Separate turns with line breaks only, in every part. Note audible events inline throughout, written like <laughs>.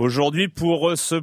Aujourd'hui, pour ce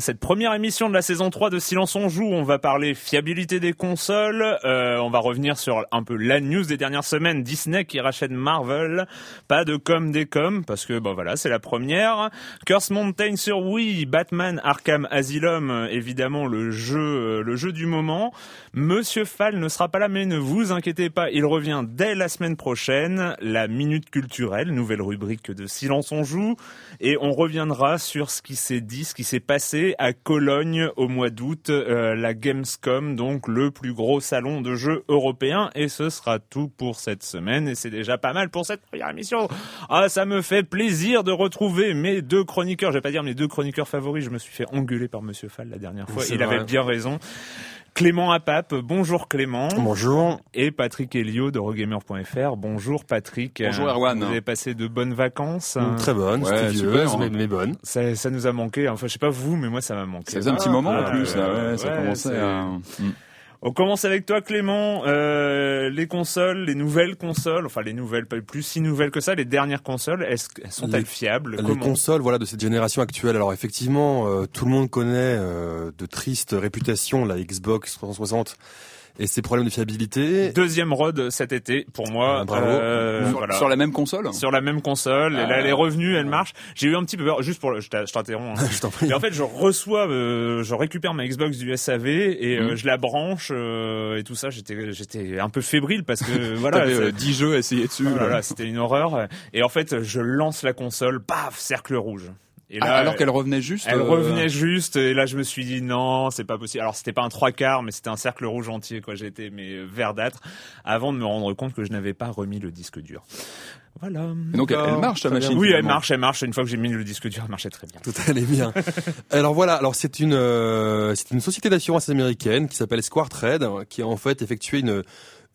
cette première émission de la saison 3 de Silence on joue, on va parler fiabilité des consoles, euh, on va revenir sur un peu la news des dernières semaines, Disney qui rachète Marvel, pas de com des com, parce que bon voilà, c'est la première. Curse Mountain sur Wii, Batman Arkham Asylum, évidemment le jeu, le jeu du moment. Monsieur Fall ne sera pas là, mais ne vous inquiétez pas, il revient dès la semaine prochaine, la Minute Culturelle, nouvelle rubrique de Silence on joue, et on reviendra sur sur ce qui s'est dit, ce qui s'est passé à Cologne au mois d'août, euh, la Gamescom, donc le plus gros salon de jeux européen. Et ce sera tout pour cette semaine. Et c'est déjà pas mal pour cette première émission. Ah, ça me fait plaisir de retrouver mes deux chroniqueurs. Je vais pas dire mes deux chroniqueurs favoris. Je me suis fait engueuler par Monsieur Fall la dernière fois. Il avait bien raison. Clément Apap, bonjour Clément.
Bonjour.
Et Patrick Elio de Rogamer.fr. Bonjour Patrick.
Bonjour Erwan.
Vous avez passé de bonnes vacances
Très bonnes,
ouais,
super, hein. mais, bonnes.
Ça, ça, nous a manqué. Enfin, je sais pas vous, mais moi ça m'a manqué.
Ça faisait un petit moment en plus. ouais, ça commençait à... Mm.
On commence avec toi Clément, euh, les consoles, les nouvelles consoles, enfin les nouvelles, pas plus si nouvelles que ça, les dernières consoles, est-ce sont-elles fiables?
Les consoles, voilà, de cette génération actuelle. Alors effectivement, euh, tout le monde connaît euh, de tristes réputations la Xbox 360 et ses problèmes de fiabilité.
Deuxième road cet été pour moi.
Ah, bravo.
Euh, sur, voilà. sur, la même console.
Sur la même console. et là, elle est revenue, elle marche. J'ai eu un petit peu peur, juste pour, je t'interromps. Hein. <laughs>
je t'en prie.
Mais en fait, je reçois, euh, je récupère ma Xbox du SAV et euh, mm. je la branche euh, et tout ça. J'étais, j'étais un peu fébrile parce que <laughs> voilà,
10 jeux à essayer dessus.
Voilà, c'était une horreur. Et en fait, je lance la console, paf, cercle rouge.
Et là, alors qu'elle revenait juste.
Elle euh, revenait juste et là je me suis dit non, c'est pas possible. Alors c'était pas un trois quarts, mais c'était un cercle rouge entier quoi. J'étais mais euh, verdâtre avant de me rendre compte que je n'avais pas remis le disque dur. Voilà.
donc elle marche ta machine.
Oui, elle marche, elle marche. Une fois que j'ai mis le disque dur, elle marchait très bien.
Tout allait bien. <laughs> alors voilà, alors c'est une euh, c'est une société d'assurance américaine qui s'appelle Square Trade qui a en fait effectué une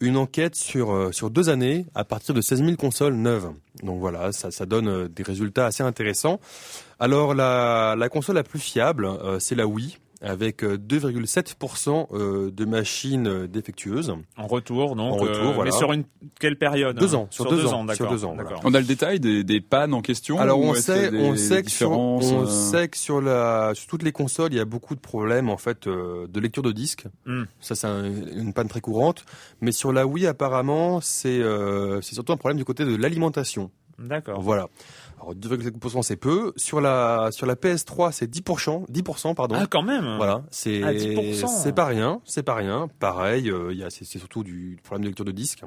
une enquête sur, euh, sur deux années à partir de 16 000 consoles neuves. Donc voilà, ça, ça donne euh, des résultats assez intéressants. Alors la, la console la plus fiable, euh, c'est la Wii avec 2,7% euh, euh, de machines euh, défectueuses.
En retour, donc. En retour, voilà. Mais sur une quelle période
Deux ans. Sur, deux, ans. sur deux ans.
On a le détail des, des pannes en question.
Alors on sait, on sait que sur, on sait que sur la, sur toutes les consoles, il y a beaucoup de problèmes en fait de lecture de disque. Hmm. Ça c'est une panne très courante. Mais sur la Wii, apparemment, c'est c'est surtout un problème du côté de l'alimentation.
D'accord.
Voilà. Alors 2,7% c'est peu. Sur la sur la PS3 c'est 10%, 10% pardon.
Ah quand même.
Voilà, c'est
ah,
c'est pas rien, c'est pas rien. Pareil, euh, il y a c'est surtout du problème de lecture de disque.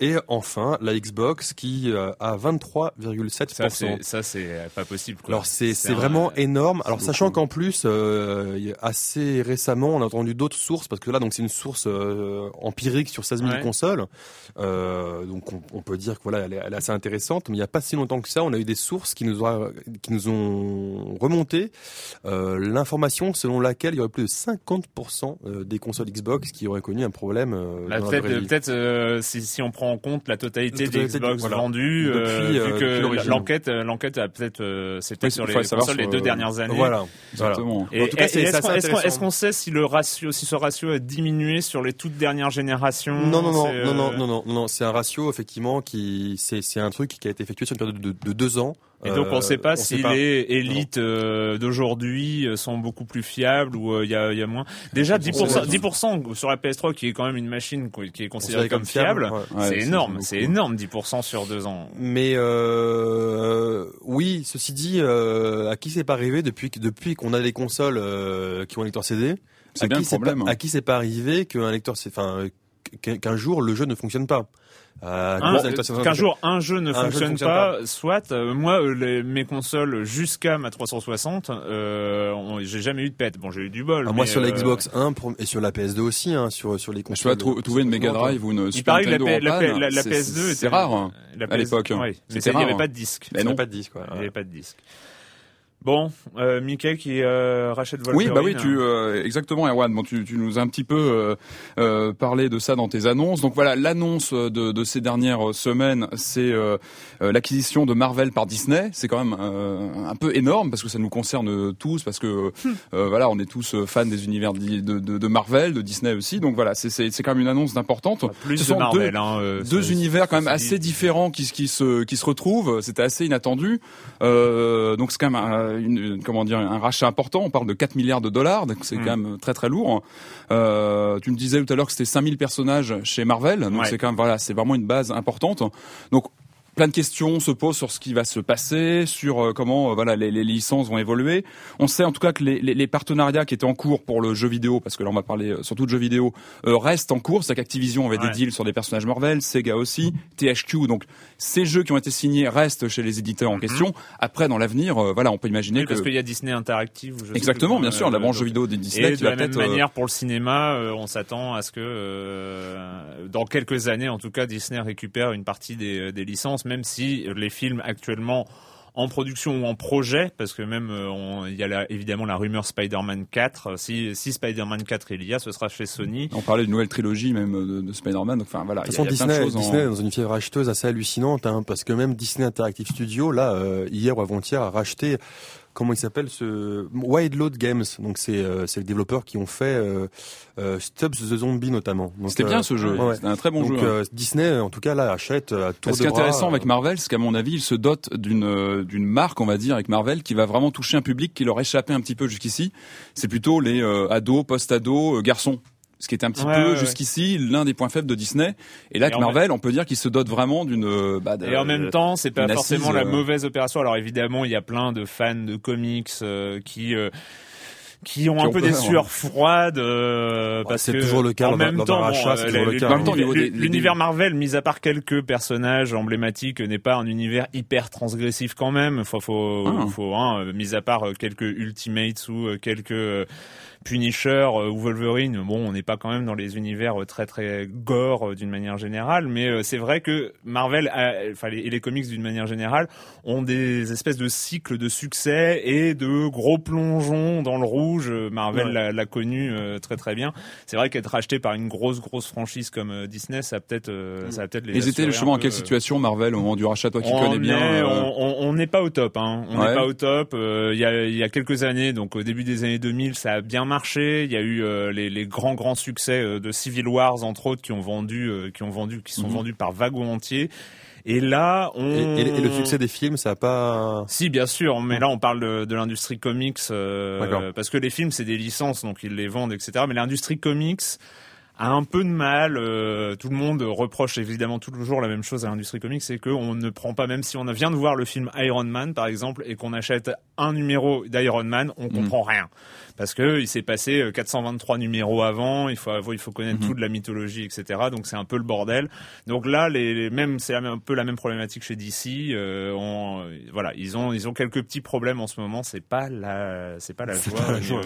Et enfin, la Xbox qui euh, a 23,7%.
Ça, c'est, ça, c'est pas possible. Quoi.
Alors c'est vraiment énorme. Alors sachant qu'en plus, euh, a assez récemment, on a entendu d'autres sources parce que là, donc c'est une source euh, empirique sur 16 000
Ouais.
consoles. Euh, donc on, on peut dire que voilà, elle est, elle est assez intéressante. Mais il n'y a pas si longtemps que ça, on a eu des sources qui nous ont qui nous ont remonté euh, l'information selon laquelle il y aurait plus de 50% euh, des consoles Xbox qui auraient connu un problème. Euh, la
peut-être, euh, si, si on prend en compte la totalité
La
des Xbox
voilà.
vendues,
Depuis,
euh,
euh,
vu
depuis
que l'enquête, euh, l'enquête a peut-être, euh,
Oui,
sur les consoles deux
euh,
dernières années.
Voilà. Voilà.
Exactement.
Et,
En tout cas,
est-ce qu'on- sait si le ratio, si ce ratio a diminué sur les toutes dernières générations
Non, non, non,
C'est,
non, non,
euh,
non, non, non, c'est un ratio effectivement qui, c'est, c'est un truc qui a été effectué sur une période de, de deux ans.
Et donc on ne
Euh,
sait pas si
pas.
les élites euh, d'aujourd'hui euh, sont beaucoup plus fiables ou euh, il y, a, y a moins. Déjà 10%, 10% sur la PS3 qui est quand même une machine qui est considérée comme fiable.
Ouais,
c'est énorme, c'est énorme 10% sur deux ans.
Mais euh, oui, ceci dit, euh, à qui c'est pas arrivé depuis depuis qu'on a des consoles euh, qui ont un lecteur CD
C'est
à
bien
qui
le problème.
Pas, à qui c'est pas arrivé qu'un lecteur, enfin qu'un jour le jeu ne fonctionne pas? À
Un-. Qu'un jour un jeu ne
Un jeu ne
fonctionne pas, soit euh, moi euh, les- mes consoles jusqu'à ma 360, euh, on- j'ai jamais eu de pète. Bon j'ai eu du bol.
Ah, moi sur la
euh,
Xbox 1 pour- et sur la PS2 aussi, hein, sur sur les
Je
consoles.
sais pas, trou- trouver une Mega Drive ou une
Il
Super
la,
Nintendo
P- la,
panne,
la- la
c'est-
PS2
c'est
était-
rare. hein.
la
à l'époque.
Oui, mais c'est- il n'y avait
rare.
pas de disque.
Mais
Il n'y
non.
pas de disque. ouais.
Il n'y avait pas de disque. Bon, euh, Mickey qui euh, rachète Wolverine.
Oui, bah oui, tu euh, exactement, Erwan. Bon, tu, tu nous as un petit peu euh, euh, parlé de ça dans tes annonces. Donc voilà, l'annonce de, de ces dernières semaines, c'est euh, l'acquisition de Marvel par Disney. C'est quand même euh, un peu énorme parce que ça nous concerne tous, parce que euh, voilà, on est tous fans des univers de, de, de Marvel, de Disney aussi. Donc voilà, c'est c'est c'est quand même une annonce d'importante.
plus
Ce
de Marvel.
deux-
hein, euh,
deux univers quand même assez différents qui, se- qui se qui se retrouvent. C'était assez inattendu. Euh, donc c'est quand même un, une, comment dire un rachat important. On parle de 4 milliards de dollars, donc c'est
Mm.
quand même très très lourd. Euh, tu me disais tout à l'heure que c'était 5000 personnages chez Marvel, donc
Ouais.
c'est quand même voilà, c'est vraiment une base importante. Donc plein de questions se posent sur ce qui va se passer, sur euh, comment euh, voilà les, les licences vont évoluer. On sait en tout cas que les, les, les partenariats qui étaient en cours pour le jeu vidéo, parce que là on va parler euh, surtout de jeux vidéo, euh, restent en cours. C'est qu'Activision avait
Ouais.
des deals sur des personnages Marvel, Sega aussi, THQ. Donc ces jeux qui ont été signés restent chez les éditeurs en question. Après dans l'avenir, euh, voilà, on peut imaginer
Mhm. Oui,
que
parce qu'il y a Disney Interactive. je
exactement, bien sûr, la branche jeux vidéo des Disney
Et
qui
de
va
la même manière, pour le cinéma, on s'attend à ce que, dans quelques années, en tout cas, Disney récupère une partie des, des licences, même si les films actuellement en production ou en projet, parce que même euh, il y a la- évidemment la rumeur Spider-Man 4. Si, si Spider-Man 4 il y a, ce sera chez Sony.
on parlait d'une nouvelle trilogie même euh, de, de Spider-Man. Donc, Enfin voilà,
De toute
y a,
façon,
il y a plein de
Disney,
en-
est dans une fièvre acheteuse assez hallucinante, hein, parce que même Disney Interactive Studio, là, euh, hier ou avant-hier, a racheté, comment il s'appelle, ce Wild Load Games. Donc c'est euh, c'est les développeurs qui ont fait euh, euh, Stubbs the Zombie notamment.
C'était
euh,
bien ce jeu,
ouais,
c'était un très bon
Donc
jeu. hein.
euh, Disney, en tout cas, là, achète à tour
Ce qui est intéressant
euh,
avec Marvel, c'est qu'à mon avis, il se dote d'une euh, d'une marque, on va dire, avec Marvel, qui va vraiment toucher un public qui leur échappait un petit peu jusqu'ici. C'est plutôt les euh, ados, post-ados, euh, garçons. Ce qui était un petit
Ouais,
peu
ouais, ouais.
jusqu'ici l'un des points faibles de Disney. Et là,
Et
Marvel, on peut dire qu'il se dote vraiment d'une. euh, Bah,
Et en même temps, c'est pas forcément
assise,
la
euh,
mauvaise opération. Alors évidemment, il y a plein de fans de comics euh, qui euh, qui ont un
ont
peu des
peur,
sueurs froides euh, parce
c'est
que
toujours le cas
en même temps, l'univers Marvel, mis à part quelques personnages emblématiques, n'est pas un univers hyper transgressif quand même. Faut, faut,
Ah.
faut, hein, mis à part euh, quelques Ultimates ou quelques euh, Punisher euh, ou Wolverine, bon, on n'est pas quand même dans les univers euh, très très gore euh, d'une manière générale, mais c'est vrai que Marvel, a- enfin les, et les comics d'une manière générale, ont des espèces de cycles de succès et de gros plongeons dans le rouge. Marvel
Ouais.
l'a- connu très très bien. C'est vrai qu'être racheté par une grosse grosse franchise comme Disney, ça peut-être, euh, ça peut-être les.
Ils étaient justement en quelle situation, Marvel, au moment du rachat, toi qui
on
connais bien
est- on- n'est pas au top. Hein. On n'est
Ouais.
pas au top. Euh, Il y, a, y a quelques années, donc au début des années 2000, ça a bien marché. Il y a eu euh, les, les grands grands succès euh, de Civil Wars entre autres qui ont vendu, euh, qui ont vendu, qui sont
Mhm.
vendus par wagons entiers. Et là, on
Et, le succès des films, ça a pas.
si, bien sûr, mais là on parle de, de l'industrie comics euh, parce que les films c'est des licences, donc ils les vendent, etc. Mais l'industrie comics a un peu de mal. euh, tout le monde reproche évidemment toujours la même chose à l'industrie comics, c'est qu'on ne prend pas, même si on vient de voir le film Iron Man par exemple et qu'on achète un numéro d'Iron Man, on comprend rien. Parce que il s'est passé 423 euh, numéros avant. Il faut il faut connaître mhm. toute la mythologie, etc. Donc c'est un peu le bordel. Donc là, les, les mêmes c'est un peu la même problématique chez DC. Euh, on, voilà, ils ont ils ont quelques petits problèmes en ce moment. C'est pas la c'est pas la joie.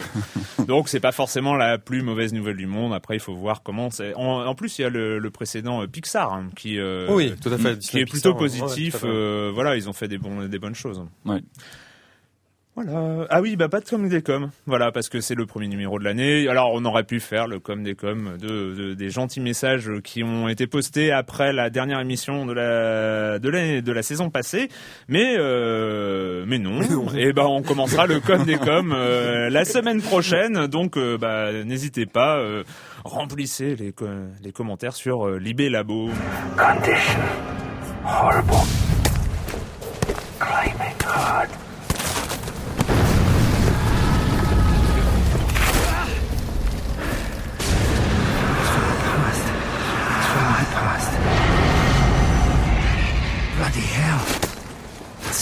<laughs> donc c'est pas forcément la plus mauvaise nouvelle du monde. Après, il faut voir comment c'est. En, plus, il y a le, le précédent Pixar hein, qui
oui, tout à fait,
qui est plutôt positif. voilà, ils ont fait des bons des bonnes choses.
Ouais.
Voilà. Ah oui, bah pas de com des com. Voilà, parce que c'est le premier numéro de l'année. Alors on aurait pu faire le com des com de, des gentils messages qui ont été postés après la dernière émission de la de la, de la saison passée, mais euh, mais non. Et eh ben on commencera le com des com euh, la semaine prochaine. Donc euh, bah n'hésitez pas, euh, remplissez les les commentaires sur Libé Labo. Condition horrible. Climbing hard.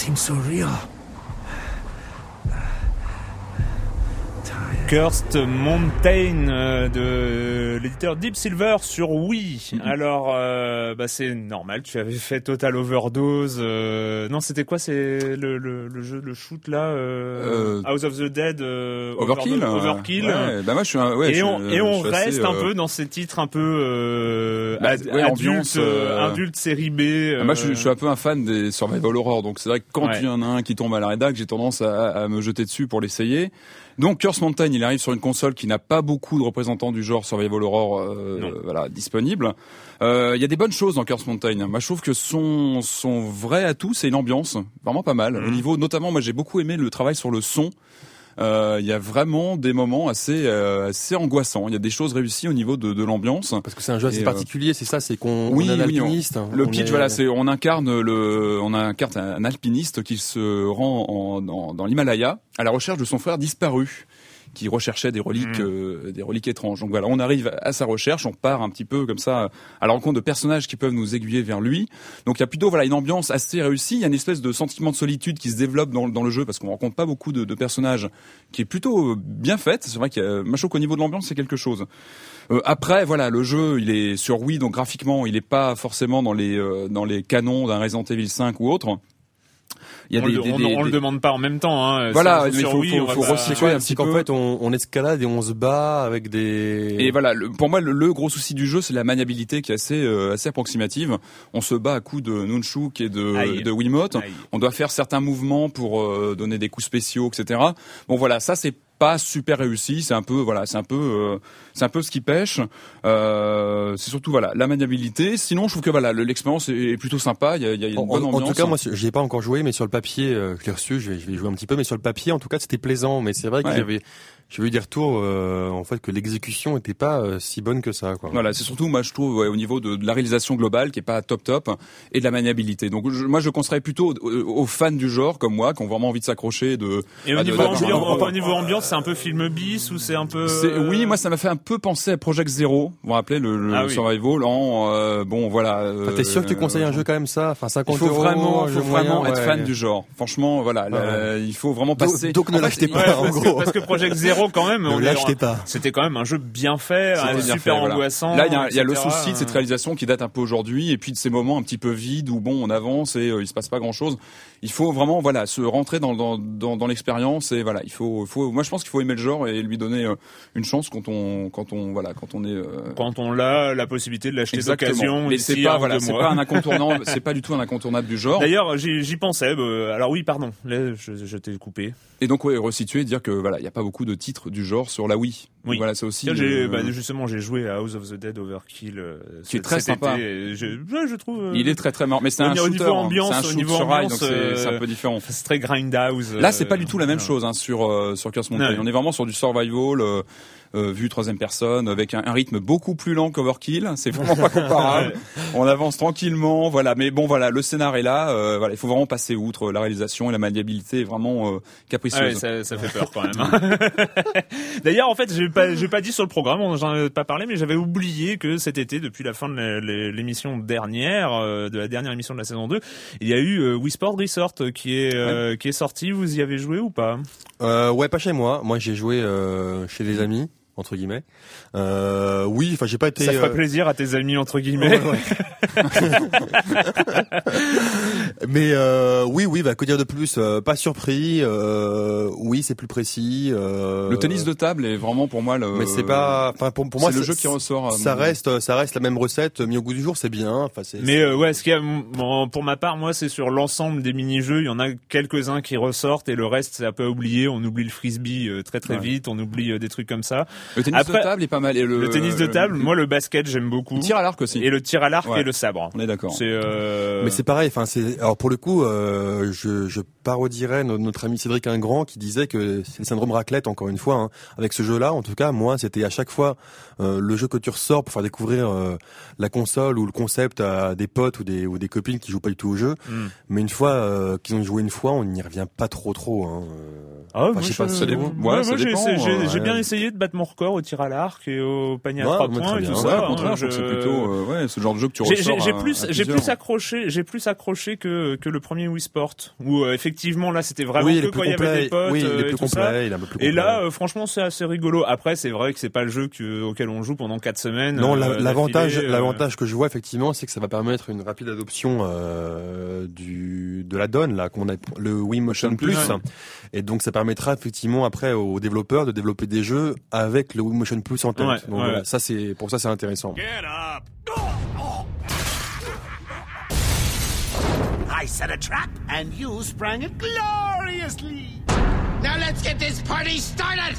Seems so real. Cursed Mountain euh, de l'éditeur Deep Silver sur Wii. Mhm. Alors, euh, bah c'est normal. Tu avais fait Total Overdose. Euh, non, c'était quoi C'est le, le, le, jeu, le shoot là, euh, House of the Dead.
Overkill.
Overkill.
Ouais, bah moi je suis un, ouais,
et on, et on reste un peu dans ces titres un peu bah, adultes, adulte, série B.
Bah, moi je, je, suis un peu un fan des survival horror. Donc c'est vrai que quand il y en a un qui tombe à la rédac, j'ai tendance à, à me jeter dessus pour l'essayer. Donc Curse Mountain, il arrive sur une console qui n'a pas beaucoup de représentants du genre Survival Horror euh, voilà, disponible. Euh, il y a des bonnes choses dans Curse Mountain. Moi, je trouve que son, son vrai atout, c'est une ambiance vraiment pas mal. Au mhm. niveau, notamment, moi, j'ai beaucoup aimé le travail sur le son il y a vraiment des moments assez euh, assez angoissants. Il y a des choses réussies au niveau de, de l'ambiance.
Parce que c'est un jeu assez euh, particulier, c'est ça, c'est qu'on
oui,
on un
alpiniste. le pitch, voilà, c'est on incarne le on incarne un alpiniste qui se rend en, dans l'Himalaya à la recherche de son frère disparu qui recherchait des reliques, mm. euh, des reliques étranges. Donc voilà, on arrive à sa recherche, on part un petit peu comme ça à la rencontre de personnages qui peuvent nous aiguiller vers lui. Donc il y a plutôt voilà une ambiance assez réussie. Il y a une espèce de sentiment de solitude qui se développe dans, dans le jeu parce qu'on rencontre pas beaucoup de, de, personnages, qui est plutôt bien faite. C'est vrai qu'il y a, moi je qu'au niveau de l'ambiance c'est quelque chose. Euh, après voilà, le jeu il est sur Wii donc graphiquement il est pas forcément dans les euh, dans les canons d'un Resident Evil 5 ou autre
on, le, le demande pas en même temps. Hein.
Voilà, mais il faut, faut, faut recycler un petit peu. fait, on, on, escalade et on se bat avec des.
Et voilà, pour moi, le, gros souci du jeu, c'est la maniabilité qui est assez euh, assez approximative. On se bat à coups de nunchuk et de, de Wiimote. On doit faire certains mouvements pour euh, donner des coups spéciaux, etc. Bon, voilà, ça c'est pas super réussi. C'est un peu voilà, c'est un peu euh, c'est un peu ce qui pêche. Euh, c'est surtout voilà la maniabilité. Sinon, je trouve que voilà l'expérience est plutôt sympa. Il y a, il y a une
en,
bonne ambiance.
En tout cas, moi, j'y ai pas encore joué, mais sur le papier, euh, je l'ai reçu. Je vais, je vais jouer un petit peu, mais sur le papier, en tout cas, c'était plaisant. Mais c'est vrai que j'avais j'ai eu des retours euh, en fait que l'exécution était pas euh, si bonne que ça. Quoi.
Voilà, c'est surtout moi je trouve au niveau de, de, la réalisation globale qui est pas top top et de la maniabilité. Donc je, moi je conseillerais plutôt aux, fans du genre comme moi qui ont vraiment envie de s'accrocher de.
Et au, niveau, ambiance, au niveau ambiance, c'est un peu film bis ou c'est un peu.
Oui, moi ça m'a fait un peu penser à Project Zero. Vous vous rappelez le, le ah survival en euh, bon voilà.
T'es sûr que tu conseilles un jeu quand même ça Enfin 50
Il faut vraiment, faut vraiment être fan du genre. Franchement voilà, il faut vraiment passer.
Donc, ne <laughs> l'achetez pas en gros.
Parce que Project Zero quand même.
Ne pas.
C'était quand même un jeu bien fait, super angoissant.
Là, il y a, le souci de cette réalisation qui date un peu aujourd'hui, et puis de ces moments un petit peu vides où bon, on avance et euh, il se passe pas grand chose. Il faut vraiment, voilà, se rentrer dans dans dans, dans l'expérience et voilà, il faut faut. Moi, je pense qu'il faut aimer le genre et lui donner euh, une chance quand on quand on voilà quand on est euh,
quand on a la possibilité de l'acheter d'occasion.
Mais c'est pas voilà, c'est pas un incontournable, <laughs> c'est pas du tout un incontournable du genre.
D'ailleurs, j'y pensais. alors oui, pardon, là, je, je t'ai coupé.
Et donc ouais, resituer, dire que voilà, il y a pas beaucoup de titres du genre sur la Wii. Oui. voilà, c'est aussi.
Euh, bah, justement, j'ai joué à House of the Dead Overkill. Euh,
qui est très sympa.
je, je, trouve. Euh,
il est très très mort, mais c'est un shooter. Niveau ambiance, un au niveau ambiance, c'est un peu différent.
C'est très grindhouse.
Là, c'est pas du tout la même chose hein, sur sur Curse Mountain. On est vraiment sur du survival. Euh, vue troisième personne, avec un, un rythme beaucoup plus lent qu'Overkill. C'est vraiment pas comparable. <laughs> On avance tranquillement, voilà. Mais bon, voilà, le scénar est là. euh, voilà, il faut vraiment passer outre. La réalisation et la maniabilité est vraiment euh, capricieuse.
Ah ouais, ça, ça fait peur quand même. hein. <laughs> D'ailleurs, en fait, j'ai pas, j'ai pas dit sur le programme, on j'en ai pas parlé, mais j'avais oublié que cet été, depuis la fin de l'émission dernière, euh, de la dernière émission de la saison 2, il y a eu Wii Sport Resort qui est euh, qui est sorti. Vous y avez joué ou pas?
Euh, ouais, pas chez moi. Moi, j'ai joué euh, chez des amis entre guillemets. Euh, oui, enfin, j'ai pas été.
Ça ferait
euh,
plaisir à tes amis entre guillemets.
Ouais, <laughs> Mais euh, oui, oui, bah, que dire de plus Euh, Pas surpris. Euh, oui, c'est plus précis. Euh,
Le tennis de table est vraiment pour moi le.
Mais c'est pas. Enfin, pour, pour moi,
c'est le jeu qui ressort.
Ça
mon-
reste, ça reste la même recette. Mis au goût du jour, c'est bien. Enfin, c'est.
Mais euh, ouais, ce qu'il y a, bon, pour ma part, moi, c'est sur l'ensemble des mini-jeux. Il y en a quelques-uns qui ressortent et le reste, c'est un peu oublié. On oublie le frisbee euh, très très
Ouais.
vite. On oublie euh, des trucs comme ça.
Le tennis
Après,
de table est pas mal. Et le,
Le, tennis de table,
le-
moi, le basket, j'aime beaucoup.
le tir à l'arc aussi.
Et le tir à l'arc
Ouais.
et le sabre.
On est d'accord.
C'est. Euh...
Mais c'est pareil. Enfin, c'est. Alors pour le coup, euh, je, je parodierais no- notre ami Cédric Ingrand qui disait que c'est le syndrome raclette. Encore une fois, hein. avec ce jeu-là, en tout cas, moi, c'était à chaque fois euh, le jeu que tu ressors pour faire découvrir euh, la console ou le concept à des potes ou des ou des copines qui jouent pas du tout au jeu.
Hmm.
Mais une fois euh, qu'ils ont joué une fois, on n'y revient pas trop trop. Hein.
Ah,
Enfin,
moi,
je sais pas,
je-
ça dépend.
Ouais,
Ouais,
moi,
ça
j'ai
dépend,
bien essayé de battre mon record au tir à l'arc et au panier à
Ouais,
trois points et tout ça.
Ouais, au contraire, je- c'est plutôt euh, ouais, ce genre de jeu que tu ressors.
J'ai plus, j'ai plus accroché, j'ai plus accroché que que le premier Wii Sport où euh, effectivement là c'était vraiment
oui,
que quand il y avait des potes
oui,
euh, et
plus
tout
complet. Il est un peu plus
Et là, euh, franchement, c'est assez rigolo. Après, c'est vrai que c'est pas le jeu que, auquel on joue pendant quatre semaines.
Non, la- l'avantage, l'avantage que je vois effectivement, c'est que ça va permettre une rapide adoption du de la donne là qu'on a le Wii Motion Plus, et donc ça permettra effectivement après aux développeurs de développer des jeux avec le Wii Motion Plus en tête.
Ouais,
donc
ouais.
voilà, ça c'est pour ça c'est intéressant.
I set a trap, and you sprang it gloriously. Now let's get this party started!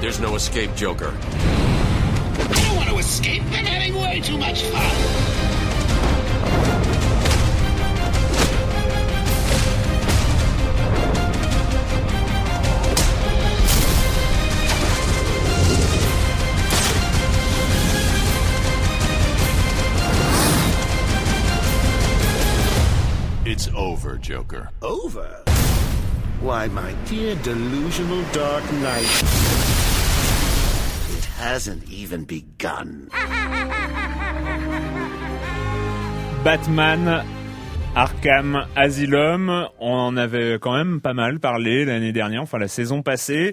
There's no escape, Joker.
I don't want to escape. I'm having way too much fun.
Joker.
Over? Why, my dear delusional Dark Knight. It hasn't even begun. <laughs>
Batman. Arkham Asylum, on en avait quand même pas mal parlé l'année dernière, enfin la saison passée.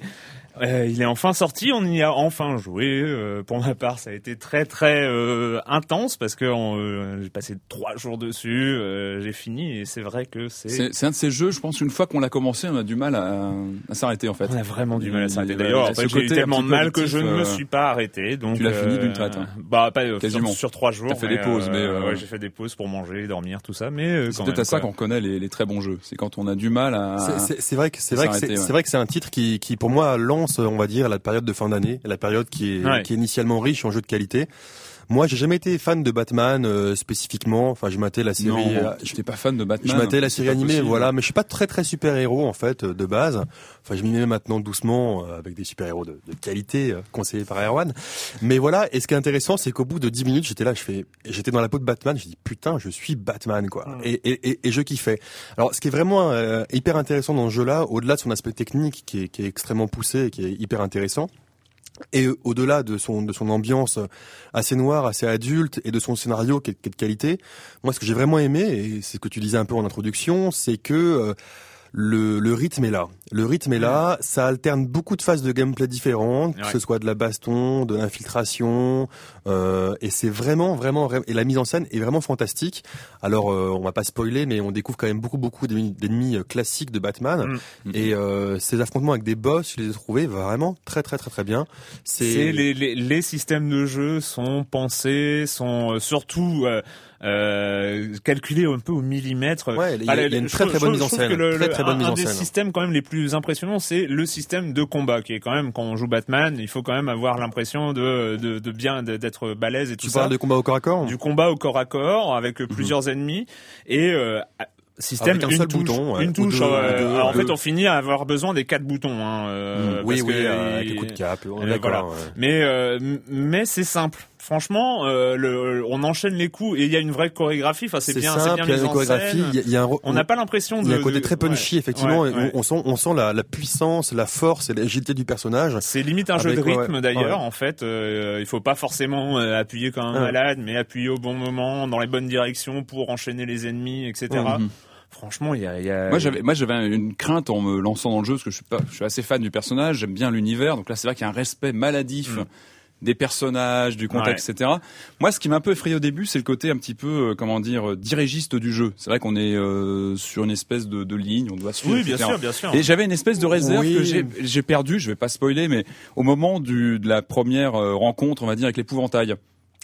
Euh, il est enfin sorti, on y a enfin joué. Euh, pour ma part, ça a été très très euh, intense parce que euh, j'ai passé trois jours dessus, euh, j'ai fini et c'est vrai que c'est
C'est c'est un de ces jeux, je pense, une fois qu'on l'a commencé, on a du mal à, à s'arrêter en fait.
On a vraiment du mal à s'arrêter.
Il-
D'ailleurs, j'ai eu tellement de mal que je ne me
euh,
suis pas arrêté. Donc,
tu l'as fini d'une traite, hein.
Bah, pas euh,
Quasiment.
sur, sur trois jours.
T'as fait des pauses, mais, euh,
ouais, j'ai fait des pauses pour manger, dormir, tout ça. Mais euh,
C'est peut-être à ça qu'on reconnaît les, les très bons jeux. C'est quand on a du mal à.
C'est- C'est c'est vrai que c'est vrai que
s'arrêter,
c'est
ouais.
c'est vrai que c'est un titre qui, qui pour moi lance, on va dire, la période de fin d'année, la période qui est
Ouais.
qui est initialement riche en jeux de qualité. Moi, j'ai jamais été fan de Batman euh, spécifiquement. Enfin, je matais la série.
Non,
euh,
je n'étais pas fan de
Je
Batman.
matais la série animée,
possible.
voilà, mais je suis pas très très super héros en fait euh, de base. Enfin, je m'y mets maintenant doucement euh, avec des super héros de, de qualité euh, conseillés par Erwan. Mais voilà, et ce qui est intéressant, c'est qu'au bout de 10 minutes, j'étais là, je fais, j'étais dans la peau de Batman, je dis putain, je suis Batman quoi, et, et, et, et je kiffais. Alors, ce qui est vraiment euh, hyper intéressant dans ce jeu-là, au-delà de son aspect technique qui est, qui est extrêmement poussé, et qui est hyper intéressant. Et au-delà de son de son ambiance assez noire, assez adulte, et de son scénario qui est, qui est de qualité, moi ce que j'ai vraiment aimé, et c'est ce que tu disais un peu en introduction, c'est que euh, le, le rythme est là. Le rythme est là, ça alterne beaucoup de phases de gameplay différentes, que ce soit de la baston, de l'infiltration, euh, et c'est vraiment, vraiment, vra- et la mise en scène est vraiment fantastique. Alors, euh, on va pas spoiler, mais on découvre quand même beaucoup, beaucoup d'ennemis euh, classiques de Batman,
Mm.
et euh, ces affrontements avec des boss, je les ai trouvés vraiment très, très, très, très bien.
C'est les, les, les systèmes de jeu sont pensés, sont euh, surtout euh, calculés un peu au millimètre.
Ouais, il y a- une très, très bonne mise en scène.
un, des systèmes quand même les plus impressionnants, c'est le système de combat, qui est quand même quand on joue Batman, il faut quand même avoir l'impression de, de, de bien d'être balèze et tout
Tu
ça.
parles de combat au corps à corps
du combat au corps à corps avec euh, plusieurs ennemis et euh, système
un
une
seul
touche,
bouton, ouais.
une
Ou
touche.
deux,
euh,
ou deux,
alors, en fait, on finit à avoir besoin des quatre boutons. Hein, euh,
oui,
parce
oui,
que,
euh, avec les coups de cap.
voilà.
ouais.
Mais euh, mais c'est simple. Franchement, euh, le, on enchaîne les coups et il y a une vraie chorégraphie. Enfin, c'est bien, c'est
simple,
bien
il y a
mis
une
en
chorégraphie,
scène.
il y a- il y a un,
On n'a pas l'impression de.
il y a un côté
de-
très punchy,
ouais,
effectivement.
ouais,
et
ouais.
On, on sent, on sent la, la puissance, la force et l'agilité du personnage.
C'est limite un jeu de rythme
ouais.
d'ailleurs.
Ouais.
En fait, euh, il faut pas forcément euh, appuyer comme un
Ouais.
malade, mais appuyer au bon moment, dans les bonnes directions pour enchaîner les ennemis, etc.
Mhm.
Franchement, il y a, il y a-
Moi j'avais moi j'avais une crainte en me lançant dans le jeu parce que je suis pas je suis assez fan du personnage, j'aime bien l'univers. Donc là c'est vrai qu'il y a un respect maladif
Mm.
Des personnages, du contexte, etc. Moi ce qui m'a un peu effrayé au début, c'est le côté un petit peu euh, comment dire euh, dirigiste du jeu. C'est vrai qu'on est euh, sur une espèce de, de ligne, on doit suivre.
Oui, bien
etc.
sûr, bien sûr.
Et j'avais une espèce de réserve
Oui.
que j'ai j'ai perdu, je vais pas spoiler, mais au moment du, de la première euh, rencontre, on va dire, avec l'épouvantail.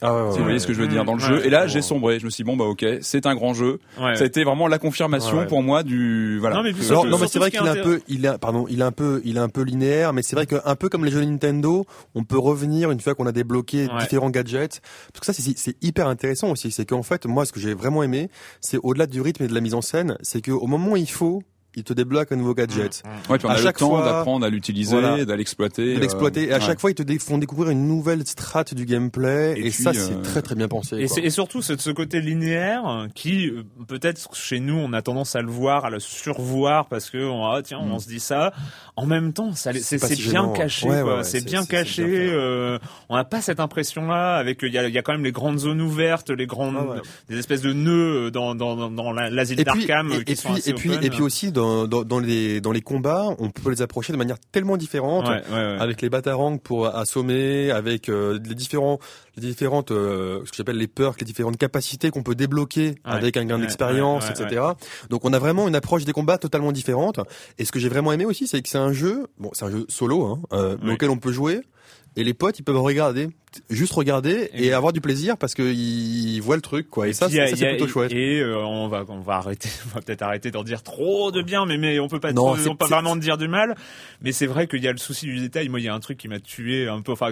Ah, ouais,
Si
ouais,
vous voyez
ouais.
ce que je veux dire dans le
Ouais.
jeu. Et là,
Ouais.
j'ai sombré. Je me suis dit, bon, bah, ok, c'est un grand jeu.
Ouais.
Ça a été vraiment la confirmation
Ouais, ouais.
pour moi du, voilà.
Non, mais
Alors, non, mais c'est vrai qu'il est un peu, il est, pardon, il est un peu, il est un peu linéaire, mais c'est vrai qu'un peu comme les jeux Nintendo, on peut revenir une fois qu'on a débloqué
Ouais.
différents gadgets. Parce que ça, c'est- c'est hyper intéressant aussi. C'est qu'en fait, moi, ce que j'ai vraiment aimé, c'est au-delà du rythme et de la mise en scène, c'est qu'au moment où il faut, il te débloque un nouveau gadget.
Ouais, puis on
À
a le
chaque
temps
fois-
d'apprendre à l'utiliser,
Voilà.
d'aller l'exploiter.
de l'exploiter. et à
ouais.
chaque fois, ils te dé- font découvrir une nouvelle strate du gameplay.
Et
Et,
puis,
ça, c'est
euh,
très très bien pensé.
Et,
quoi.
c'est- et surtout ce, ce côté linéaire qui euh, peut-être chez nous on a tendance à le voir, à le survoir parce que on, ah, tiens on se dit ça. En même temps, ça, c'est,
pas
c'est
si
bien caché,
Ouais,
quoi.
ouais,
c'est,
c'est-
bien
c'est- c'est
caché.
bien
euh, on n'a pas cette impression-là. Avec il y a, y a quand même les grandes zones ouvertes, les grandes,
Ah ouais.
des espèces de nœuds dans dans dans, dans la- l'asile d'Arkham euh, qui sont
puis,
assez
et puis, et puis aussi dans, dans, dans les dans les combats, on peut les approcher de manière tellement différente.
Ouais, ouais, ouais.
avec les batarangs pour assommer, avec euh, les différents, les différentes, euh, ce que j'appelle les perks, les différentes capacités qu'on peut débloquer avec un gain d'expérience, etc. Donc on a vraiment une approche des combats totalement différente. Et ce que j'ai vraiment aimé aussi, c'est que c'est un jeu, bon, c'est un jeu solo, hein, euh,
Oui.
auquel on peut jouer. Et les potes, ils peuvent regarder, juste regarder et,
Et-
avoir du plaisir parce qu'ils voient le truc, quoi. Et, ça, c'est ça, plutôt chouette.
Et euh, on va on va arrêter, <laughs> on va peut-être arrêter d'en dire trop de bien, mais mais on peut pas
Non,
on peut pas vraiment dire du mal. Mais c'est vrai qu'il y a le souci du détail. Moi, il y a un truc qui m'a tué un peu, enfin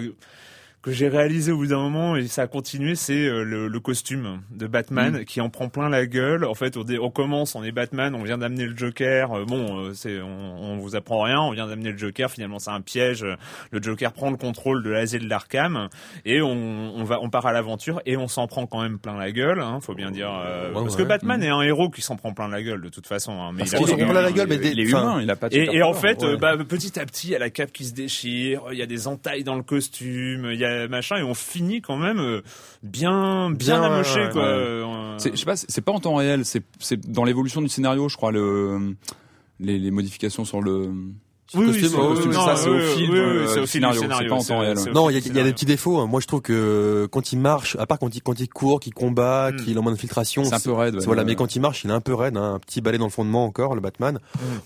que j'ai réalisé au bout d'un moment et ça a continué, c'est euh, le, le costume de Batman
Mm.
qui en prend plein la gueule. En fait, on, dé- on commence, on est Batman, on vient d'amener le Joker. euh, bon, euh, c'est on, on vous apprend rien, on vient d'amener le Joker. Finalement, c'est un piège. Le Joker prend le contrôle de l'asile d'Arkham et on, on va, on part à l'aventure et on s'en prend quand même plein la gueule. Hein, faut bien dire, euh,
Ouais,
parce
ouais.
que Batman est un héros qui s'en prend plein la gueule de toute façon. Hein, mais
Parce
il a
qu'il
des-
s'en prend plein la gueule, mais
il est
des- enfin,
humain, il a pas de
et, et en fait, bah, petit à petit, il y a la cape qui se déchire, il y a des entailles dans le costume, il y a machin, et on finit quand même euh, bien, bien,
Bien,
amoché,
ouais,
quoi.
ouais.
Euh,
C'est- je sais pas, c'est pas en temps réel, c'est c'est dans l'évolution du scénario, je crois, le les, les modifications sur le.
Oui, oui,
costume,
c'est- oui,
costume,
non,
ça, c'est au
oui,
fil
oui,
de-
oui,
du
c'est au fil du
scénario, c'est
scénario.
pas en temps réel,
c'est au
Non, il y, a-
du
il y a des petits défauts. hein. Moi, je trouve que quand il marche, à part quand il, quand il court, qu'il combat,
Mm.
qu'il est en mode infiltration,
C'est un peu raide. ouais.
voilà. Mais quand il marche, il est un peu raide, hein, un petit balai dans le fondement encore, le Batman.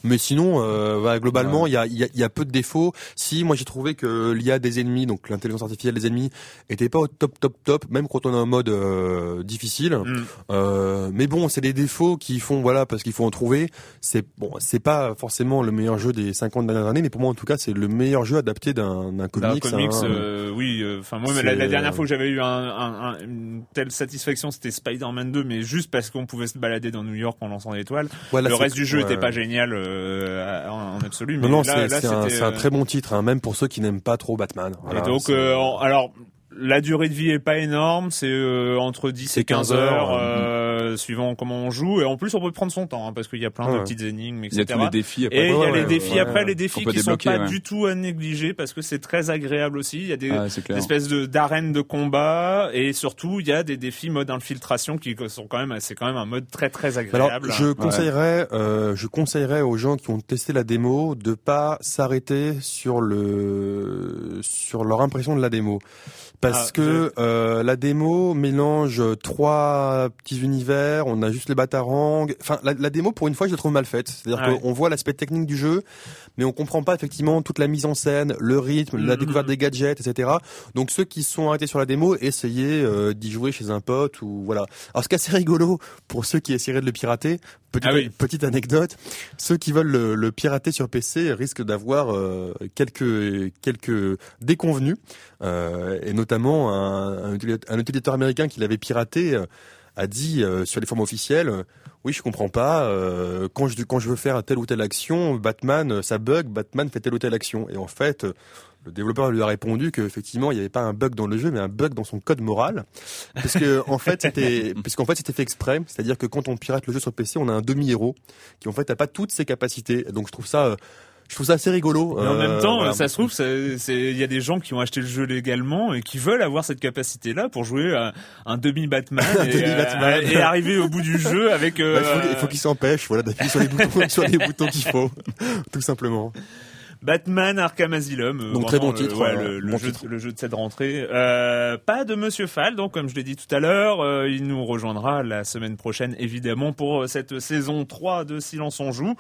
Mais sinon, euh, voilà, globalement, il y, a, il y, a, il y a peu de défauts. Si, moi, j'ai trouvé que l'IA des ennemis, donc l'intelligence artificielle des ennemis, était pas au top, top, top, même quand on est en mode euh, difficile.
Mm.
Euh, mais bon, c'est des défauts qui font, voilà, parce qu'il faut en trouver. C'est bon, c'est pas forcément le meilleur jeu des 50 dernières années, mais pour moi, en tout cas, c'est le meilleur jeu adapté d'un comics.
comics,
hein.
euh, oui. euh, moi, la, la dernière fois que j'avais eu un, un- un- une telle satisfaction, c'était Spider-Man 2, mais juste parce qu'on pouvait se balader dans New York en lançant l'étoile.
Voilà,
le reste du jeu
ouais.
était pas génial euh, en, en absolu. Mais
Non, c'est un, très bon titre, hein, même pour ceux qui n'aiment pas trop Batman. Voilà,
et donc, alors, la durée de vie est pas énorme, c'est euh, entre 10
C'est
et 15
15
heures,
heures,
euh, suivant comment on joue. Et en plus, on peut prendre son temps, hein, parce qu'il y a plein de petites énigmes,
Il y a
etc.
tous les défis après.
Et il y a
Ouais,
les défis
ouais,
après,
ouais.
les défis qui sont pas
ouais.
du tout à négliger, parce que c'est très agréable aussi. Il y a des
Ah,
espèces de d'arènes de combat, et surtout, il y a des défis mode infiltration qui sont quand même, c'est quand même un mode très très
Alors,
agréable.
je conseillerais, euh, je conseillerais aux gens qui ont testé la démo de pas s'arrêter sur le sur leur impression de la démo, parce
Ah,
que euh, la démo mélange trois petits univers. On a juste les batarangs. Enfin, la, la démo pour une fois, je la trouve mal faite. C'est-à-dire
Ah ouais.
qu'on voit l'aspect technique du jeu, mais on comprend pas effectivement toute la mise en scène, le rythme, la
Mhm.
découverte des gadgets, etc. Donc ceux qui sont arrêtés sur la démo, essayez euh, d'y jouer chez un pote ou voilà. Alors ce qui est assez rigolo pour ceux qui essaieraient de le pirater, petite,
Ah oui.
petite anecdote, ceux qui veulent le, le pirater sur PC risquent d'avoir euh, quelques quelques déconvenus euh, et notamment un, un, utilisateur- américain qui l'avait piraté a dit euh, sur les forums officiels euh, oui, je comprends pas. euh, quand je quand je veux faire telle ou telle action, Batman, euh, ça bug, Batman fait telle ou telle action. Et en fait, euh, le développeur lui a répondu qu'effectivement, il n'y avait pas un bug dans le jeu, mais un bug dans son code moral, parce que en fait, c'était, <laughs> puisqu'en fait, c'était fait exprès. C'est-à-dire que quand on pirate le jeu sur PC, on a un demi-héros qui en fait n'a pas toutes ses capacités. Donc je trouve ça, euh, je trouve ça assez rigolo.
Mais en
Euh,
même temps,
voilà.
ça se trouve, il y a des gens qui ont acheté le jeu légalement et qui veulent avoir cette capacité-là pour jouer à un demi-Batman <laughs>
Un
et,
demi-Batman.
euh, et arriver au bout du jeu avec...
Bah,
euh,
il faut, il faut qu'il s'empêche, voilà, d'appuyer sur les boutons, <laughs> sur les boutons qu'il faut, <laughs> tout simplement.
Batman Arkham Asylum. euh,
Donc, très bon
le-
titre,
ouais,
euh,
le, le
bon
jeu,
titre.
le jeu de cette rentrée. Euh, pas de Monsieur Fall, donc comme je l'ai dit tout à l'heure, euh, il nous rejoindra la semaine prochaine évidemment pour euh, cette saison 3 de Silence on joue.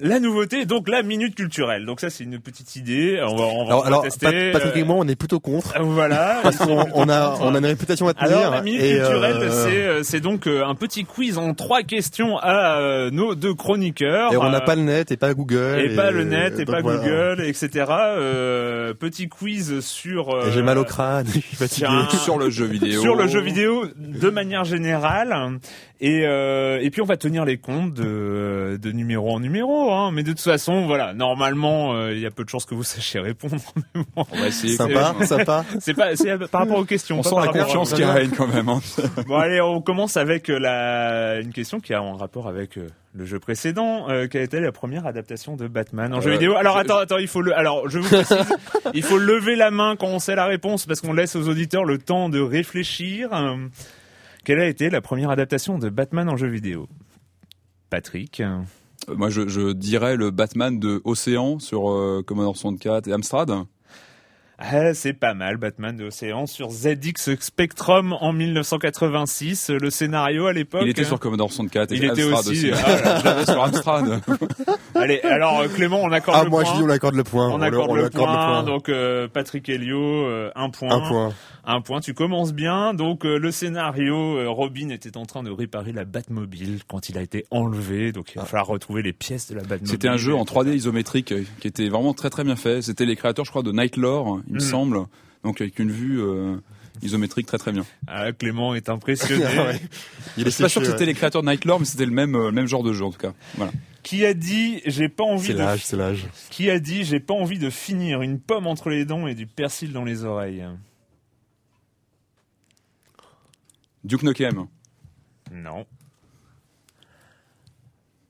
La nouveauté, donc la minute culturelle. Donc ça c'est une petite idée. On va, on va,
Alors,
on va
alors
tester.
Pat- Patrick
euh,
et moi, on est plutôt contre.
Voilà. <laughs>
Parce qu'on on a, on a une réputation à tenir.
Alors la minute
et,
culturelle,
euh,
c'est euh, c'est donc euh, un petit quiz en trois questions à euh, nos deux chroniqueurs.
Et on n'a
Euh,
pas le net et pas Google.
et pas le net et
donc
pas
voilà.
Google, etc. Euh, petit quiz sur. euh,
Et j'ai mal au crâne, <laughs> je suis fatigué.
sur un-
Sur le jeu vidéo.
sur le jeu vidéo de manière générale et euh, et puis on va tenir les comptes de, de numéro en numéro hein. mais de toute façon voilà normalement euh, il y a peu de chances que vous <laughs> sachiez répondre Mais bon,
On va essayer.
Sympa, sympa.
c'est pas c'est par rapport aux questions
On sent la
à-
confiance qui règne quand même. hein. <laughs>
Bon allez, on commence avec euh, la une question qui a un rapport avec euh, le jeu précédent. Euh, quelle était la première adaptation de Batman en jeu
Euh,
vidéo? Alors
je-
attends, attends, il faut le. Alors je vous précise, il faut lever la main quand on sait la réponse parce qu'on laisse aux auditeurs le temps de réfléchir. Euh, Quelle a été la première adaptation de Batman en jeu vidéo? Patrick?
Euh, Moi, je, dirais le Batman de Océan sur euh, Commodore 64 et Amstrad.
Ah, c'est pas mal, Batman de Océan sur ZX Spectrum en 1986. Le scénario à l'époque.
Il était sur Commodore 64 et
Il était
Amstrad
aussi,
aussi.
ah <laughs> là
Je l'avais sur Amstrad. <laughs>
Allez, alors euh, Clément, on accorde
Ah,
le
moi,
point.
je dis, on accorde le point.
On accorde
on
le,
accorde
point, donc euh, Patrick Helio, euh, un point.
Un point.
Un point, tu commences bien. Donc euh, le scénario, euh, Robin était en train de réparer la Batmobile quand il a été enlevé, donc il va falloir retrouver les pièces de la Batmobile.
Ah. C'était un jeu en 3D isométrique qui était vraiment très très bien fait. C'était les créateurs, je crois, de Nightlore, il me
Mm.
semble. Donc avec une vue euh, isométrique très très bien.
Ah, Clément est impressionné. <laughs>
Ah ouais. Il
suis pas sûr que c'était
ouais.
les créateurs de Nightlore, mais c'était le même euh, même genre de jeu en tout cas. Voilà.
Qui a dit j'ai pas envie
C'est
de
l'âge, c'est l'âge.
Qui a dit j'ai pas envie de finir une pomme entre les dents et du persil dans les oreilles?
Duke Nukem.
Non.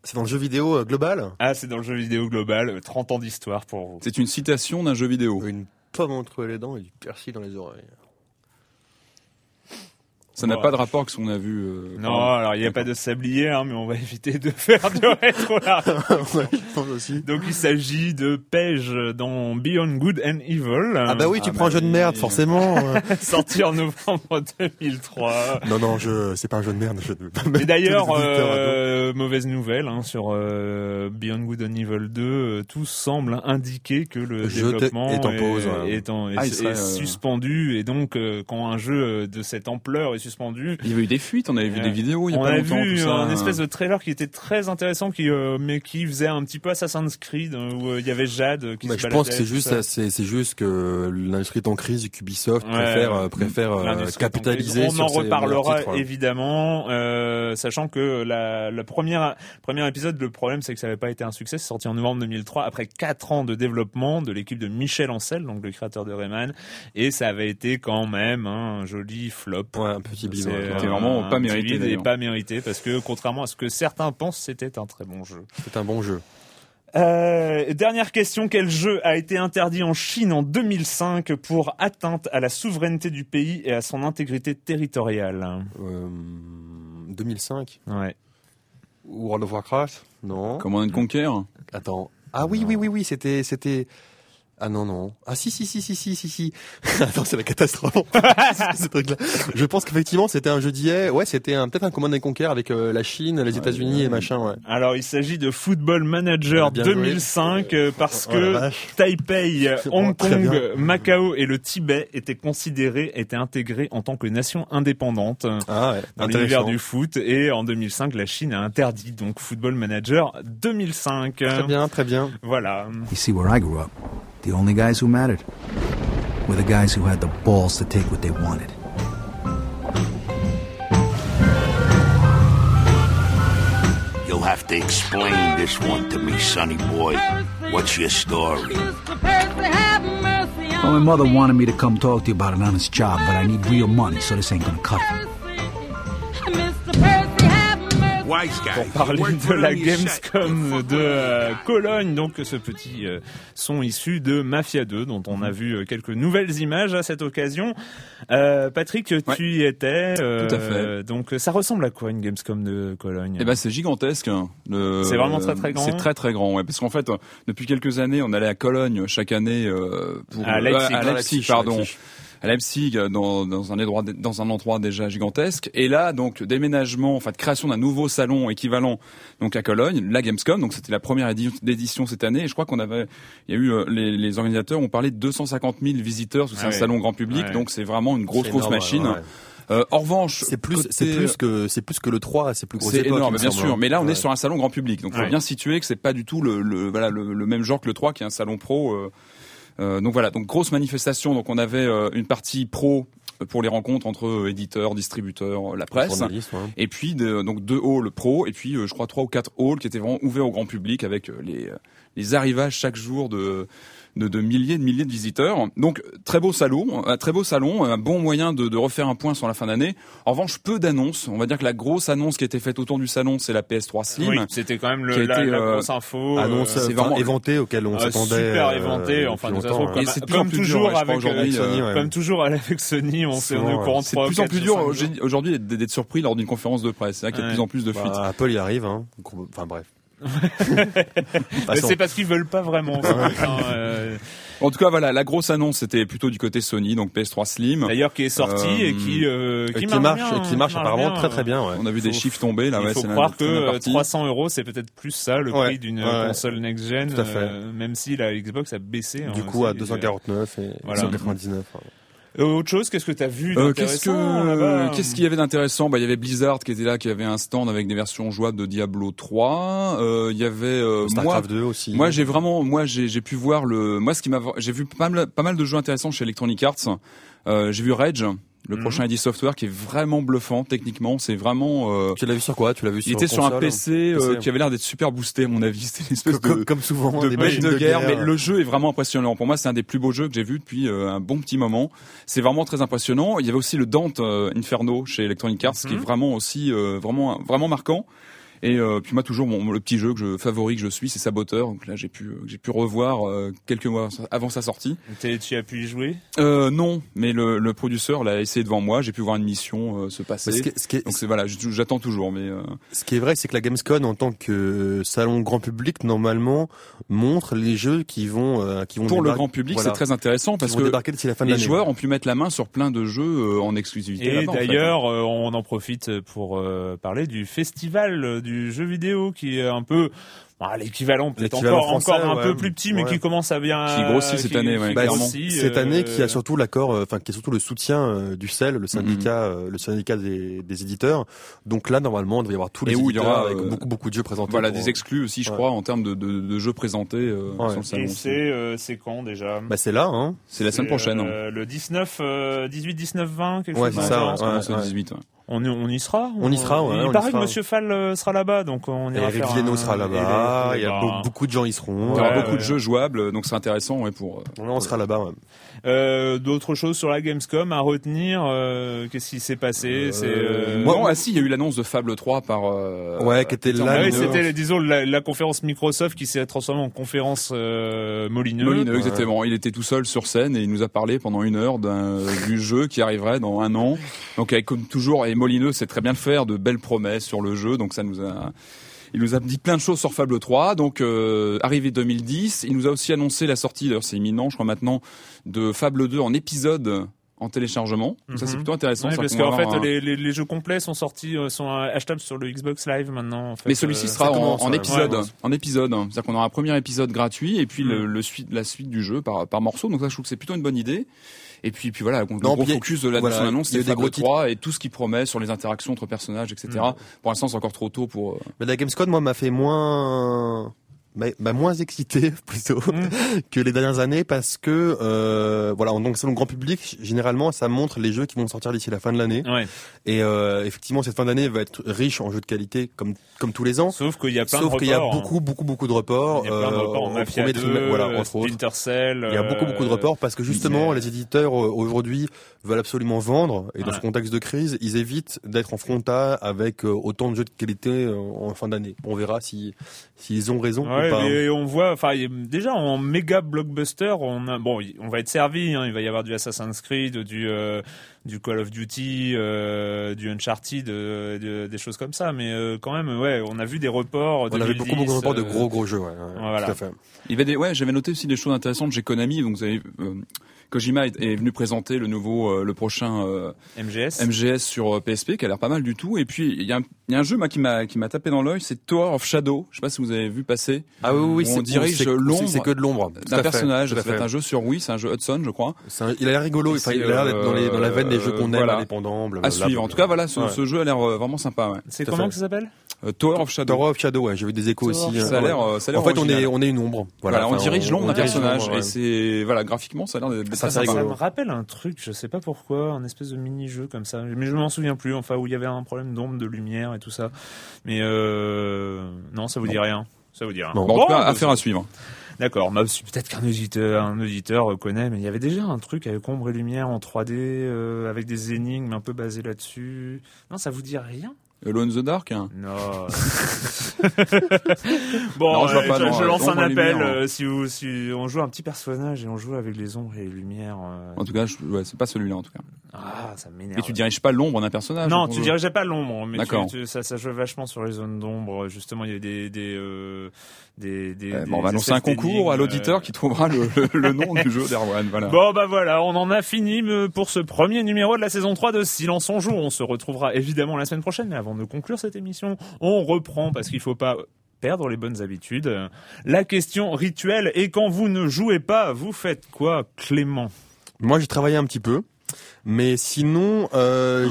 C'est dans le jeu vidéo euh, global?
Ah, c'est dans le jeu vidéo global, euh, 30 ans d'histoire pour vous.
C'est une citation d'un jeu vidéo.
Une pomme entre les dents et du persil dans les oreilles.
Ça n'a pas de rapport avec ce qu'on a vu. euh,
Non, alors il n'y a pas de sablier, hein, mais on va <laughs> éviter de faire de rétro <laughs>
ouais, aussi.
Donc il s'agit de Page dans Beyond Good and Evil,
Ah bah oui, tu
Ah
prends un jeu de merde, forcément. <laughs> euh.
sorti en novembre 2003.
non, non, je, c'est pas un jeu de merde. Je mettre
d'ailleurs, euh, mauvaise nouvelle hein, sur euh, Beyond Good and Evil 2, euh, tout semble indiquer que le
jeu
développement
est en pause, ouais.
est en- est-
Ah, il
est
serait, euh,
suspendu. Et donc, euh, quand un jeu de cette ampleur est suspendu,
Il y avait eu des fuites, on avait vu des vidéos il y a
on
pas
a
longtemps.
vu
tout ça.
un espèce de trailer qui était très intéressant, qui euh, mais qui faisait un petit peu Assassin's Creed, euh, où euh, il y avait Jade qui
Bah,
se
je pense que c'est juste, c'est, c'est juste que l'industrie est en crise et qu'Ubisoft
Ouais.
préfère, euh, préfère capitaliser
On
sur
en reparlera
titres, ouais.
évidemment, euh, sachant que la, la première premier épisode, le problème c'est que ça n'avait pas été un succès. C'est sorti en novembre 2003 après quatre ans de développement de l'équipe de Michel Ancel, donc le créateur de Rayman, et ça avait été quand même hein, un joli flop.
Ouais, un petit.
C'était
euh,
vraiment
un
pas mérité,
Et pas mérité parce que contrairement à ce que certains pensent, c'était un très bon jeu.
C'est un bon jeu.
Euh, dernière question, quel jeu a été interdit en Chine en 2005 pour atteinte à la souveraineté du pays et à son intégrité territoriale?
Euh, 2005.
Ouais.
World of Warcraft? Non.
Command and Conquer?
Attends. Ah oui, oui, oui, oui, c'était, c'était. Ah non, non. Ah si, si, si, si, si, si, si. <laughs> Attends, c'est la catastrophe. <laughs> ce. Je pense qu'effectivement, c'était un jeu d'hier. Ouais, c'était un, peut-être un Command and Conquer avec euh, la Chine, les États-Unis et machin, ouais.
Alors, il s'agit de Football Manager
Ah, bien joué.
2005 euh, parce
Oh
que. Taipei, <laughs> euh, Hong Kong,
bien.
Macao et le Tibet étaient considérés, étaient intégrés en tant que nation indépendante
Ah ouais.
dans l'univers du foot. Et en 2005, la Chine a interdit donc Football Manager 2005.
Très bien, très bien.
Voilà.
You see, where I grew up, the only guys who mattered were the guys who had the balls to take what they wanted.
You'll have to explain this one to me, sonny boy. What's your story?
Well, my mother wanted me to come talk to you about an honest job, but I need real money, so this ain't gonna cut it.
Pour parler de la Gamescom de euh, Cologne, donc ce petit euh, son issu de Mafia 2, dont on a vu euh, quelques nouvelles images à cette occasion. Euh, Patrick, tu y étais. euh,
Tout à fait.
Donc ça ressemble à quoi une Gamescom de Cologne?
Eh ben c'est gigantesque. hein. Le-
C'est vraiment très, très grand
C'est très très grand, ouais, parce qu'en fait, depuis quelques années, on allait à Cologne chaque année euh, pour
À Leipzig.
à
À
Leipzig,
Leipzig,
pardon.
Leipzig.
À Leipzig, euh, dans, dans un endroit dans un endroit déjà gigantesque, et là donc déménagement, enfin de création d'un nouveau salon équivalent donc à Cologne, la Gamescom. Donc c'était la première édi- édition cette année. Et je crois qu'on avait, il y a eu euh, les, les organisateurs ont parlé de 250 000 visiteurs. parce que C'est
Ah
un
ouais.
salon grand public,
Ouais.
donc c'est vraiment une grosse grosse
énorme,
machine.
ouais, ouais.
Euh, en revanche,
C'est plus,
côté-
c'est plus que, c'est plus que le 3, c'est plus gros
c'est énorme, bien sûr.
hein.
Mais là, on est sur un salon grand public, donc il faut
Ouais.
bien situer que c'est pas du tout le, le- voilà le, le même genre que le 3, qui est un salon pro. euh, donc voilà, donc grosse manifestation. Donc on avait euh, une partie pro pour les rencontres entre euh, éditeurs, distributeurs, euh, la presse.
Ouais.
Et puis de- donc deux halls pro et puis euh, je crois trois ou quatre halls qui étaient vraiment ouverts au grand public avec euh, les euh, les arrivages chaque jour de de, de milliers de milliers de visiteurs. Donc très beau salon, un très beau salon, un bon moyen de, de refaire un point sur la fin d'année. En revanche, peu d'annonces. On va dire que la grosse annonce qui a été faite autour du salon, c'est la PS3 Slim.
Oui, c'était quand même le, la,
été,
la
euh,
grosse info.
Annonce
c'est
enfin,
vraiment-
éventée auquel on
euh,
s'attendait.
super
euh,
éventé,
depuis
enfin de toute
longtemps,
façon,
ouais.
comme, comme
dur,
toujours
crois,
avec euh,
Sony, ouais.
comme toujours avec Sony, on s'est au courant de
C'est de plus en plus dur aujourd'hui- d'être surpris lors d'une conférence de presse. C'est vrai qu'il y a de plus en plus de fuites.
Bah, Apple y arrive, hein. Enfin bref. <laughs>
C'est parce qu'ils veulent pas vraiment. ça, hein, euh,
En tout cas, voilà, la grosse annonce c'était plutôt du côté Sony, donc PS3 Slim.
D'ailleurs, qui est sorti
Euh,
et qui euh,
Et qui marche,
bien,
et qui marche apparemment
bien.
très très bien, ouais.
On a vu des chiffres tomber là.
Il
ouais,
faut croire que
c'est la
euh,
partie.
300 euros, c'est peut-être plus ça le
Ouais,
prix d'une
ouais.
console next-gen,
Tout à fait.
euh, même si la Xbox a baissé.
Du
hein,
coup, à
c'est-
249 et
Voilà.
199. ouais.
Euh, autre chose, qu'est-ce que t'as vu
Euh, qu'est-ce
d'intéressant
que
là-bas
qu'est-ce qu'il y avait d'intéressant Bah il y avait Blizzard qui était là, qui avait un stand avec des versions jouables de Diablo 3. Euh, il y avait euh, moi
Starcraft 2 aussi.
moi j'ai vraiment moi j'ai j'ai pu voir le moi ce qui m'a j'ai vu pas mal pas mal de jeux intéressants chez Electronic Arts. Euh, j'ai vu Rage le
Mhm.
prochain ID Software qui est vraiment bluffant techniquement, c'est vraiment euh,
Tu l'as vu sur quoi? Tu l'as vu sur
il était sur un PC, euh,
PC.
qui avait l'air d'être super boosté à mon avis, <laughs> c'était une espèce
Comme,
de
comme souvent,
de
des
bête de, guerre, mais le jeu est vraiment impressionnant. Pour moi, c'est un des plus beaux jeux que j'ai vu depuis euh, un bon petit moment. C'est vraiment très impressionnant. Il y avait aussi le Dante euh, Inferno chez Electronic Arts, qui est vraiment aussi euh, vraiment vraiment marquant. Et euh, puis moi toujours mon le petit jeu que je favori que je suis, c'est Saboteur. Donc là j'ai pu euh, j'ai pu revoir euh, quelques mois avant sa sortie.
T'es- Tu as pu y jouer?
Euh, non, mais le, le producteur l'a essayé devant moi. J'ai pu voir une mission euh, se passer.
Ce, qui est, ce qui est-
Donc c'est voilà, j'attends toujours, mais euh,
ce qui est vrai, c'est que la Gamescom, en tant que salon grand public, normalement, montre les jeux qui vont, euh, qui vont
pour le grand public,
voilà,
c'est très intéressant parce que
débarquer d'ici la fin de
les
l'année.
joueurs ont pu mettre la main sur plein de jeux euh, en exclusivité.
Et
là-bas, en fait.
d'ailleurs, euh, on en profite pour euh, parler du festival euh, jeu vidéo qui est un peu bah, l'équivalent peut-être encore
français,
encore un
ouais.
peu plus petit mais
Ouais.
qui commence à bien
Qui grossit cette
qui-
année, ouais,
Bah,
grossit,
cette
euh,
année qui a surtout l'accord, euh, enfin qui a surtout le soutien euh, du CEL, le syndicat, euh, le syndicat des, des éditeurs. Donc là, normalement, il devrait y avoir tous
Et
les
où il y
éditeurs
aura,
avec
euh,
beaucoup beaucoup de jeux présentés.
Voilà,
pour-
des exclus aussi, je
Ouais.
crois, en termes de, de, de jeux présentés euh,
Ouais.
sur le salon.
et c'est euh, c'est quand déjà?
Bah c'est là, hein.
C'est la semaine prochaine. hein.
euh, le 19 euh, 18 19 20 quelque
Ouais,
chose dans
ça, ouais, ouais.
18. ouais.
On, y- on y sera
On y sera, ouais,
Il
on
paraît
sera.
que Monsieur Fall euh, sera là-bas, donc on ira
Eric
faire
sera
et
là-bas.
Les-
Il y a
bah,
beau- beaucoup de gens y seront.
Il y aura
Ouais,
beaucoup
ouais.
de jeux jouables, donc c'est intéressant ouais, pour. euh,
on sera là-bas. ouais.
Euh, D'autres choses sur la Gamescom à retenir euh, Qu'est-ce qui s'est passé C'est euh,
moi-
non, ah si, il y a eu l'annonce de Fable 3 par. euh,
Ouais, qui était là,
Ah c'était disons la, la conférence Microsoft qui s'est transformée en conférence euh, Molineux.
Molineux, exactement. Il était tout seul sur scène et il nous a parlé pendant une heure d'un- <laughs> du jeu qui arriverait dans un an. Donc avec comme toujours, et Molineux sait très bien le faire, de belles promesses sur le jeu. Donc ça nous a, il nous a dit plein de choses sur Fable 3. Donc euh, arrivé 2010, il nous a aussi annoncé la sortie, d'ailleurs c'est imminent, je crois maintenant, de Fable 2 en épisode en téléchargement. Ça c'est
Mhm.
plutôt intéressant.
Ouais, parce qu'en fait,
un-
les, les, les jeux complets sont sortis, euh, sont achetables sur le Xbox Live maintenant. En fait,
Mais celui-ci
Euh,
sera
ça
en, en épisode,
Ouais.
en épisode. C'est-à-dire qu'on aura un premier épisode gratuit et puis le,
Mm.
le suite, la suite du jeu par, par morceau. Donc ça, je trouve que c'est plutôt une bonne idée. Et puis, puis voilà, le
Non,
gros
puis
focus de la,
voilà,
de son annonce, c'est Fable
gros titres.
3 et tout ce qui promet sur les interactions entre personnages, etc.
Mm.
Pour l'instant, c'est encore trop tôt pour. euh,
Mais la Gamescom, moi, m'a fait moins bah, bah, moins excité <laughs> plutôt
Mm.
que les dernières années parce que euh, voilà donc selon le grand public généralement ça montre les jeux qui vont sortir d'ici la fin de l'année
Ouais.
et euh, effectivement cette fin d'année va être riche en jeux de qualité comme comme tous les ans
Sauf qu'il y a plein
sauf qu'il y a
reports, hein.
beaucoup beaucoup beaucoup de reports
Il y a plein de
euh,
reports en
au
Mafia
premier
2,
trimestre, voilà entre autres
Splinter Cell.
il y a beaucoup beaucoup de
euh,
reports parce que justement les éditeurs euh, aujourd'hui veulent absolument vendre et dans
Ouais.
ce contexte de crise ils évitent d'être en frontal avec autant de jeux de qualité en fin d'année on verra si s'ils ont raison
Ouais,
ou pas
mais on voit, enfin, déjà en méga blockbuster, on a, bon, on va être servi. Hein, il va y avoir du Assassin's Creed, du euh, du Call of Duty, euh, du Uncharted, euh, de- des choses comme ça. Mais euh, quand même, ouais, on a vu des reports.
on avait beaucoup beaucoup de
2010,
reports de
euh,
gros gros jeux ouais, ouais,
voilà.
tout à fait
Il y avait des, ouais, j'avais noté aussi des choses intéressantes chez Konami. Donc, vous avez, euh, Kojima est, est venu présenter le nouveau, euh, le prochain euh,
MGS.
MGS sur euh, PSP, qui a l'air pas mal du tout. Et puis, il y a, un- il y a un jeu moi, qui m'a qui m'a tapé dans l'œil, c'est Tower of Shadow. Je sais pas si vous avez vu passer.
Ah oui, oui,
On
c'est-
dirige
c'est-
l'ombre
C'est que de l'ombre.
D'un personnage.
fait.
un jeu sur Wii, c'est un jeu Hudson, je crois.
C'est un- il a l'air rigolo, enfin,
c'est,
il a l'air d'être dans, les, dans la veine des
euh,
jeux qu'on aime,
voilà.
indépendants,
À suivre. En tout cas, voilà, ce,
Ouais.
ce jeu a l'air euh, vraiment sympa. Ouais.
C'est comment que ça s'appelle
Euh, Tower of Shadow.
Tower of Shadow, ouais, j'ai vu des échos
Tower
aussi. euh,
Ça a l'air, euh, ça a l'air
En fait, on est, on est une ombre.
Voilà,
Voilà,
on dirige l'ombre d'un personnage et c'est voilà graphiquement ça a l'air d'être
Ça,
me rappelle un truc, je sais pas pourquoi, un espèce de mini-jeu comme ça, mais je m'en souviens plus, enfin où il y avait un problème d'ombre, de lumière et tout ça. Mais euh... non, ça vous dit rien. Ça vous dit rien.
Bon, en tout cas,
bah,
affaire à suivre.
D'accord, bah, peut-être qu'un auditeur, un auditeur connaît, mais il y avait déjà un truc avec ombre et lumière en 3D, euh, avec des énigmes un peu basées là-dessus. Non, ça vous dit rien?
Alone in the Dark. hein.
Non. <laughs> bon,
Non, je vois
euh,
pas,
je,
non,
je lance un appel.
lumière,
euh, si, vous, si on joue un petit personnage et on joue avec les ombres et les lumières. euh,
En tout cas, ouais, c'est pas celui-là en tout cas.
Ah, ça m'énerve.
Et tu diriges pas l'ombre d'un personnage.
Non, tu dirigeais pas l'ombre, mais tu,
D'accord.
tu- ça, ça joue vachement sur les zones d'ombre. Justement, il y a des des euh, des, des,
euh,
des
bon, on va lancer un concours à l'auditeur
euh.
qui trouvera le, le- le nom du jeu d'Erwan. Voilà.
Bon bah voilà, on en a fini pour ce premier numéro de la saison 3 de Silence on joue. On se retrouvera évidemment la semaine prochaine, mais avant de conclure cette émission, on reprend parce qu'il faut pas perdre les bonnes habitudes. La question rituelle et quand vous ne jouez pas, vous faites quoi, Clément?
Moi, j'ai travaillé un petit peu. Mais sinon, euh,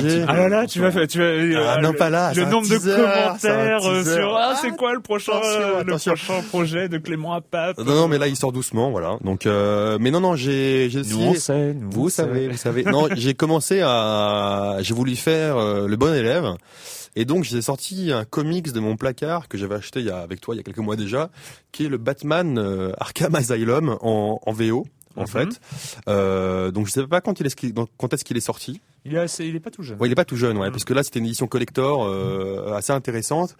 j'ai...
peu.
Ah là là, tu vas tu vas,
Ah,
euh,
non,
le,
pas là,
le
un
nombre de commentaires euh, sur ah, c'est
Ah,
quoi le prochain,
attention,
euh, le
attention.
prochain projet de Clément à Pape
Non, non, mais là, il sort doucement, voilà. Donc, euh, mais non, non, j'ai, j'ai
Nous on
essayé-
sait, nous
Vous
on
savez,
sait.
vous savez. Non, <laughs> j'ai commencé à, j'ai voulu faire euh, le bon élève. Et donc, j'ai sorti un comics de mon placard que j'avais acheté il y a, avec toi il y a quelques mois déjà, qui est le Batman euh, Arkham Asylum en, en VO. En
Mhm.
fait, euh, donc je sais pas quand il est quand est-ce qu'il est sorti.
Il est assez, il est pas tout jeune.
Ouais, il est pas tout jeune, ouais,
Mhm.
parce que là c'était une édition collector euh, assez intéressante.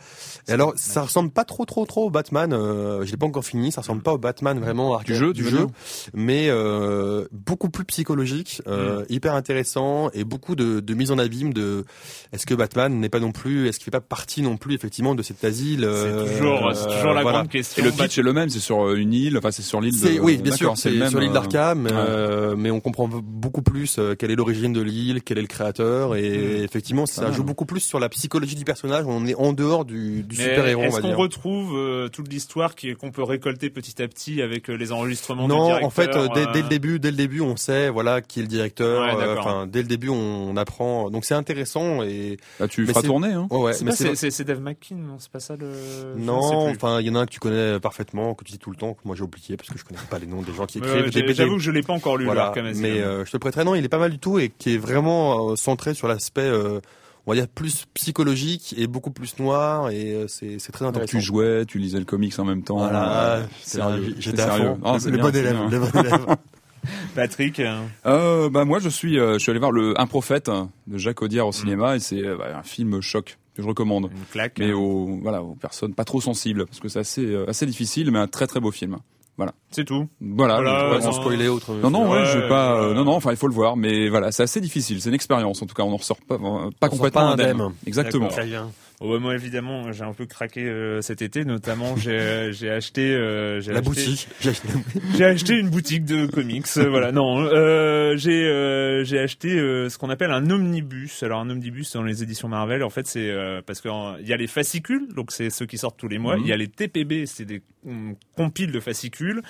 Et alors, ça ressemble pas trop, trop, trop au Batman. Euh, je l'ai pas encore fini. Ça ressemble pas au Batman vraiment
Du jeu,
du jeu mais euh, beaucoup plus psychologique, euh, hyper intéressant et beaucoup de, de mise en abîme de est-ce que Batman n'est pas non plus, est-ce qu'il fait pas partie non plus effectivement de cet asile euh,
C'est toujours, c'est toujours la
voilà.
grande
Et
question.
le pitch est le même, c'est sur euh, une île, enfin c'est sur l'île de.
Oui, bien sûr, c'est sur l'île
euh,
d'Arkham,
ouais.
euh, mais on comprend beaucoup plus euh, quelle est l'origine de l'île, quel est le créateur, et effectivement, ça
mal.
joue beaucoup plus sur la psychologie du personnage. On est en dehors du, super héros, on
Est-ce qu'on retrouve euh, toute l'histoire qu'on peut récolter petit à petit avec euh, les enregistrements
Non, en fait, euh, dès, dès le début, dès le début, on sait, voilà, qui est le directeur.
Ouais,
euh,
d'accord.
Enfin, dès le début, on apprend. Donc c'est intéressant et
Bah, tu
Mais
feras tourner, hein.
ouais,
C'est
mais
Dave McKean, non C'est pas ça le.
non, enfin, il y en a un que tu connais parfaitement, que tu dis tout le temps, que moi j'ai oublié parce que je connais pas les noms des gens qui écrivent.
J'avoue que je l'ai pas encore lu.
Voilà, mais euh, je te le prêterai. Non, il est pas mal du tout et qui est vraiment euh, centré sur l'aspect, euh, on va dire plus psychologique et beaucoup plus noir et euh, c'est c'est très intéressant.
tu jouais, tu lisais le comics en même temps.
Voilà,
euh, sérieux,
j'étais
sérieux.
fond.
Ah,
le
bien,
bon
c'est
élève,
bien.
le bon élève. <laughs>
Patrick. euh,
bah moi je suis, euh, je suis allé voir le Un prophète de Jacques Audiard au cinéma et c'est euh, bah, un film choc que je recommande.
Une claque.
Mais aux voilà aux personnes pas trop sensibles parce que c'est assez assez difficile mais un très très beau film.
C'est tout.
Voilà.
Voilà,
spoiler autre.
Non non ouais,
Ouais,
je vais pas
euh,
non non enfin il faut le voir mais voilà c'est assez difficile c'est une expérience en tout cas on en ressort pas euh, pas
On sort
complètement
pas
indemne.
indemne.
exactement
D'accord.
Très bien.
Oh, bah, moi évidemment, j'ai un peu craqué euh, cet été. Notamment, j'ai <laughs> j'ai acheté. euh, j'ai
La
acheté-
boutique. <laughs> J'ai acheté-
acheté une boutique de comics. voilà, non. Euh, j'ai euh, j'ai acheté euh, ce qu'on appelle un omnibus. Alors un omnibus dans les éditions Marvel, en fait, c'est euh, parce qu'il y a les fascicules, donc c'est ceux qui sortent tous les mois.
Mhm.
Il y a les TPB, c'est des compiles de fascicules.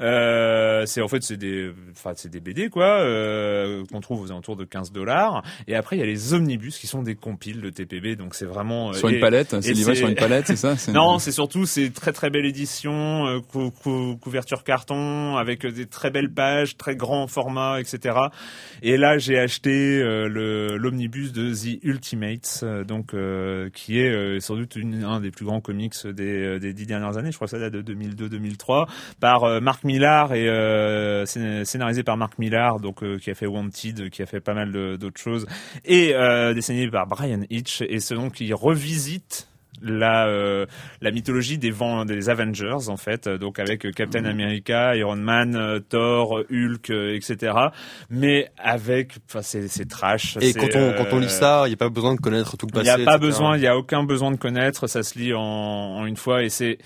Euh, c'est en fait c'est des, enfin c'est des BD quoi euh, qu'on trouve aux alentours de 15 dollars. Et après il y a les omnibus qui sont des compiles de TPB. Donc c'est vraiment
Sur
et-
une palette,
et
c'est livré sur une palette, c'est ça <laughs>
non, c'est surtout c'est très très belle édition, euh, cou- cou- couverture carton avec des très belles pages, très grand format, etc. Et là j'ai acheté euh, le l'omnibus de The Ultimates, euh, donc euh, qui est euh, sans doute une, un des plus grands comics des, euh, des dix dernières années. Je crois que ça date de 2002-2003 par euh, Mark Millar et euh, scén- scénarisé par Mark Millar, donc euh, qui a fait Wanted, qui a fait pas mal d'autres choses, et dessiné par Brian Hitch. Et ce donc il revisite la euh, la mythologie des vents des Avengers en fait donc avec Captain America Iron Man Thor Hulk etc mais avec enfin c'est trash
Et quand on, quand on lit ça, il n'y a pas besoin de connaître tout le
il
passé.
n'y a pas
etc.
besoin, il n'y a aucun besoin de connaître, ça se lit en, en une fois et c'est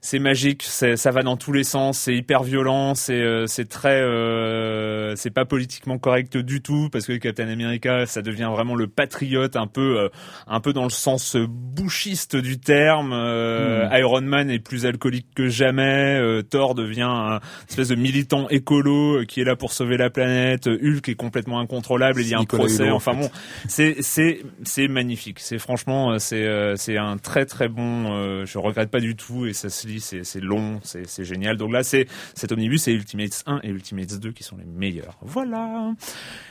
c'est magique, ça va dans tous les sens, c'est hyper violent, c'est euh, c'est très euh, c'est pas politiquement correct du tout parce que Captain America ça devient vraiment le patriote un peu euh, un peu dans le sens bouchiste du terme. Euh, Iron Man est plus alcoolique que jamais, euh, Thor devient un espèce de militant écolo qui est là pour sauver la planète, Hulk est complètement incontrôlable, il y a un
Nicolas
procès,
Hulot, en
enfin
fait.
bon, c'est c'est c'est magnifique. C'est franchement c'est euh, c'est un très très bon. euh, je regrette pas du tout et ça se C'est c'est long. C'est c'est génial. Donc là c'est cet omnibus et Ultimates 1 et Ultimates 2 qui sont les meilleurs. Voilà.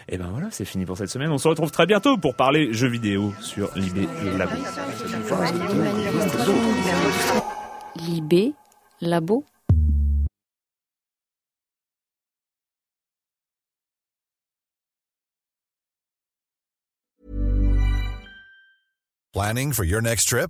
Et ben voilà, c'est fini pour cette semaine. On se retrouve très bientôt pour parler jeux vidéo sur Libé Labo.
Libé, labo.
Planning for your next trip?